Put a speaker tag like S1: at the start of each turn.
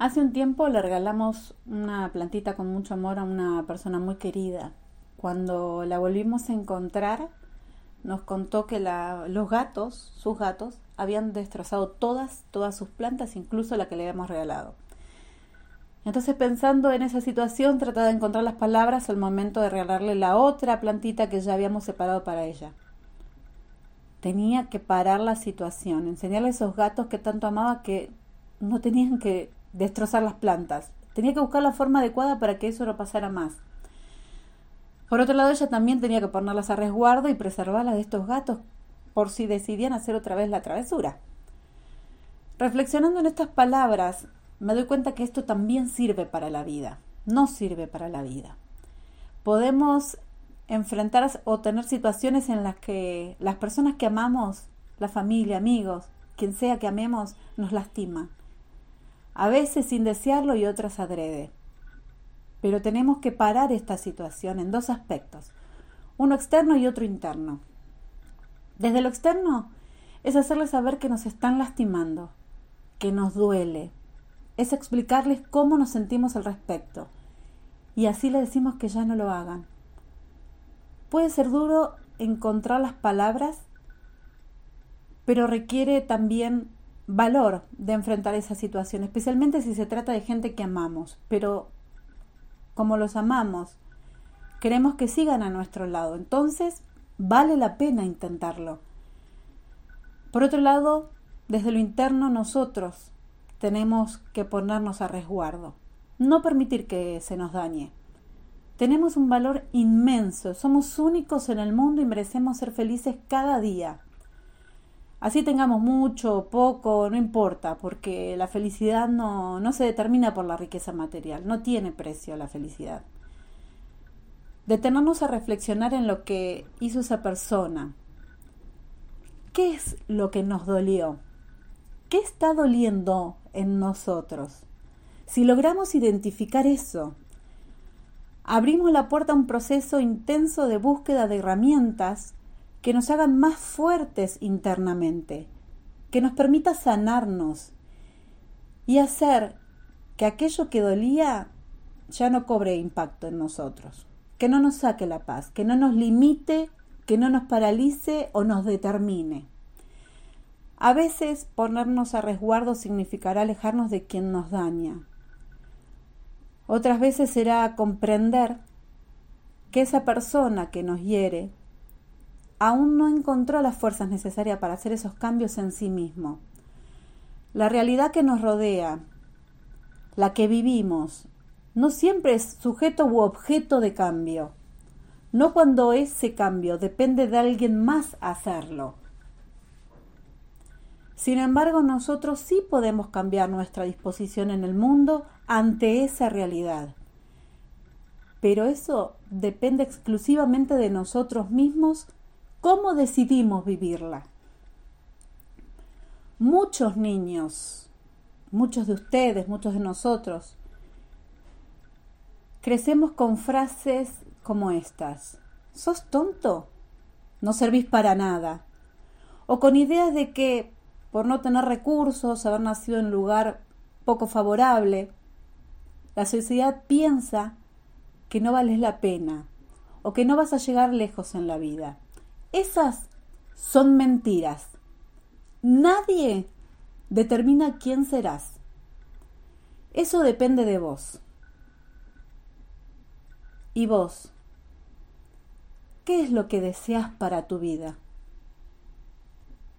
S1: Hace un tiempo le regalamos una plantita con mucho amor a una persona muy querida. Cuando la volvimos a encontrar, nos contó que los gatos, sus gatos, habían destrozado todas, todas sus plantas, incluso la que le habíamos regalado. Entonces, pensando en esa situación, trataba de encontrar las palabras al momento de regalarle la otra plantita que ya habíamos separado para ella. Tenía que parar la situación, enseñarle a esos gatos que tanto amaba que no tenían que destrozar las plantas. Tenía que buscar la forma adecuada para que eso no pasara más. Por otro lado, ella también tenía que ponerlas a resguardo y preservarlas de estos gatos por si decidían hacer otra vez la travesura. Reflexionando en estas palabras, me doy cuenta que esto también sirve para la vida, no sirve para la vida. Podemos enfrentar o tener situaciones en las que las personas que amamos, la familia, amigos, quien sea que amemos, nos lastima a veces sin desearlo y otras adrede. Pero tenemos que parar esta situación en dos aspectos, uno externo y otro interno. Desde lo externo es hacerles saber que nos están lastimando, que nos duele, es explicarles cómo nos sentimos al respecto, y así le decimos que ya no lo hagan. Puede ser duro encontrar las palabras, pero requiere también valor de enfrentar esa situación, especialmente si se trata de gente que amamos, pero como los amamos, queremos que sigan a nuestro lado, entonces vale la pena intentarlo. Por otro lado, desde lo interno nosotros tenemos que ponernos a resguardo, no permitir que se nos dañe. Tenemos un valor inmenso, somos únicos en el mundo y merecemos ser felices cada día. Así tengamos mucho poco, no importa, porque la felicidad no, no se determina por la riqueza material, no tiene precio la felicidad. Detenernos a reflexionar en lo que hizo esa persona. ¿Qué es lo que nos dolió? ¿Qué está doliendo en nosotros? Si logramos identificar eso, abrimos la puerta a un proceso intenso de búsqueda de herramientas que nos hagan más fuertes internamente, que nos permita sanarnos y hacer que aquello que dolía ya no cobre impacto en nosotros, que no nos saque la paz, que no nos limite, que no nos paralice o nos determine. A veces ponernos a resguardo significará alejarnos de quien nos daña. Otras veces será comprender que esa persona que nos hiere aún no encontró las fuerzas necesarias para hacer esos cambios en sí mismo. La realidad que nos rodea, la que vivimos, no siempre es sujeto u objeto de cambio. No cuando ese cambio depende de alguien más hacerlo. Sin embargo, nosotros sí podemos cambiar nuestra disposición en el mundo ante esa realidad. Pero eso depende exclusivamente de nosotros mismos ¿Cómo decidimos vivirla? Muchos niños, muchos de ustedes, muchos de nosotros, crecemos con frases como estas. ¿Sos tonto? No servís para nada. O con ideas de que por no tener recursos, haber nacido en un lugar poco favorable, la sociedad piensa que no vales la pena o que no vas a llegar lejos en la vida. Esas son mentiras. Nadie determina quién serás. Eso depende de vos. ¿Y vos? ¿Qué es lo que deseas para tu vida?